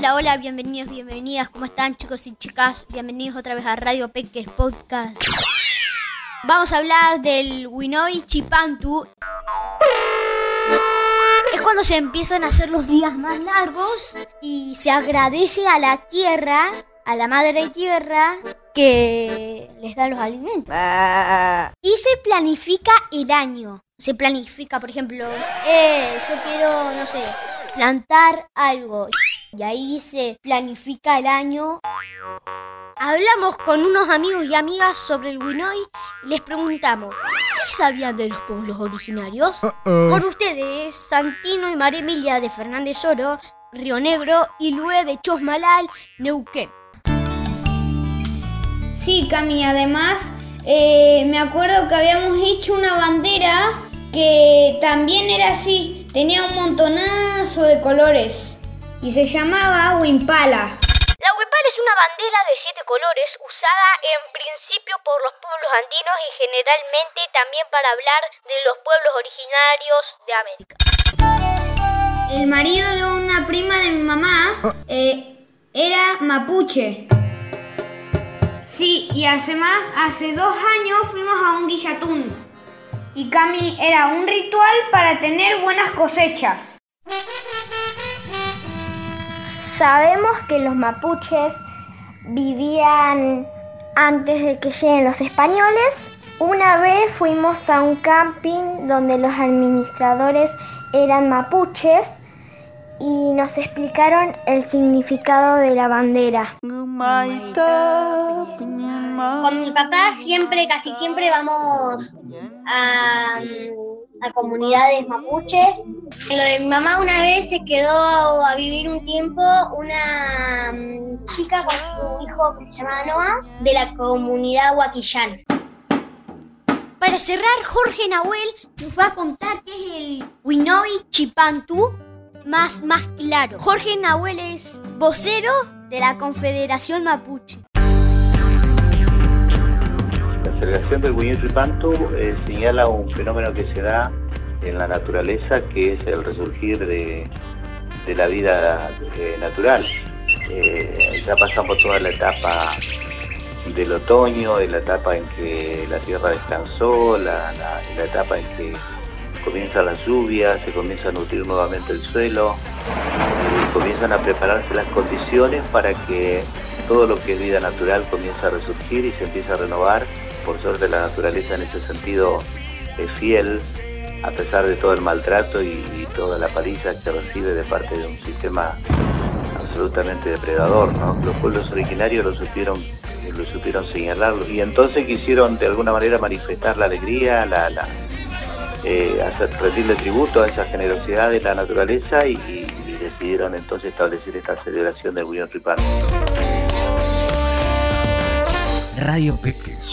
Hola, hola, bienvenidos, bienvenidas. ¿Cómo están chicos y chicas? Bienvenidos otra vez a Radio Peques Podcast. Vamos a hablar del Winoi Chipantu. Es cuando se empiezan a hacer los días más largos y se agradece a la tierra, a la madre tierra, que les da los alimentos. Y se planifica el año. Se planifica, por ejemplo, eh, yo quiero, no sé, plantar algo. Y ahí se planifica el año. Hablamos con unos amigos y amigas sobre el Winoi y les preguntamos, ¿qué sabían de los pueblos originarios? Con ustedes, Santino y María Emilia de Fernández Oro, Río Negro y Lue de Chosmalal, Neuquén. Sí, Cami, además eh, me acuerdo que habíamos hecho una bandera que también era así, tenía un montonazo de colores y se llamaba Wimpala. La Wimpala es una bandera de siete colores usada en principio por los pueblos andinos y generalmente también para hablar de los pueblos originarios de América. El marido de una prima de mi mamá eh, era mapuche. Sí, y hace más, hace dos años fuimos a un guillatún. Y Cami era un ritual para tener buenas cosechas. Sabemos que los mapuches vivían antes de que lleguen los españoles. Una vez fuimos a un camping donde los administradores eran mapuches y nos explicaron el significado de la bandera. Con mi papá siempre, casi siempre vamos a, a comunidades mapuches. Lo de mi mamá una vez se quedó a vivir un tiempo una mm, chica con su hijo que se llamaba Noah de la comunidad Huaquillán. Para cerrar, Jorge Nahuel nos va a contar qué es el Winoi Chipantu más, más claro. Jorge Nahuel es vocero de la Confederación Mapuche. La celebración del Winoi Chipantu eh, señala un fenómeno que se da en la naturaleza que es el resurgir de, la vida eh, natural. Eh, ya pasamos toda la etapa del otoño, de la etapa en que la tierra descansó, la, la- etapa en que comienza la lluvia, se comienza a nutrir nuevamente el suelo, comienzan a prepararse las condiciones para que todo lo que es vida natural comience a resurgir y se empiece a renovar. Por suerte la naturaleza en ese sentido es fiel, a pesar de todo el maltrato y, toda la paliza que recibe de parte de un sistema absolutamente depredador. ¿no? Los pueblos originarios lo supieron, lo supieron señalarlo y entonces quisieron de alguna manera manifestar la alegría, la, eh, hacer, rendirle tributo a esa generosidad de la naturaleza y decidieron entonces establecer esta celebración del William Ripar. Radio Peques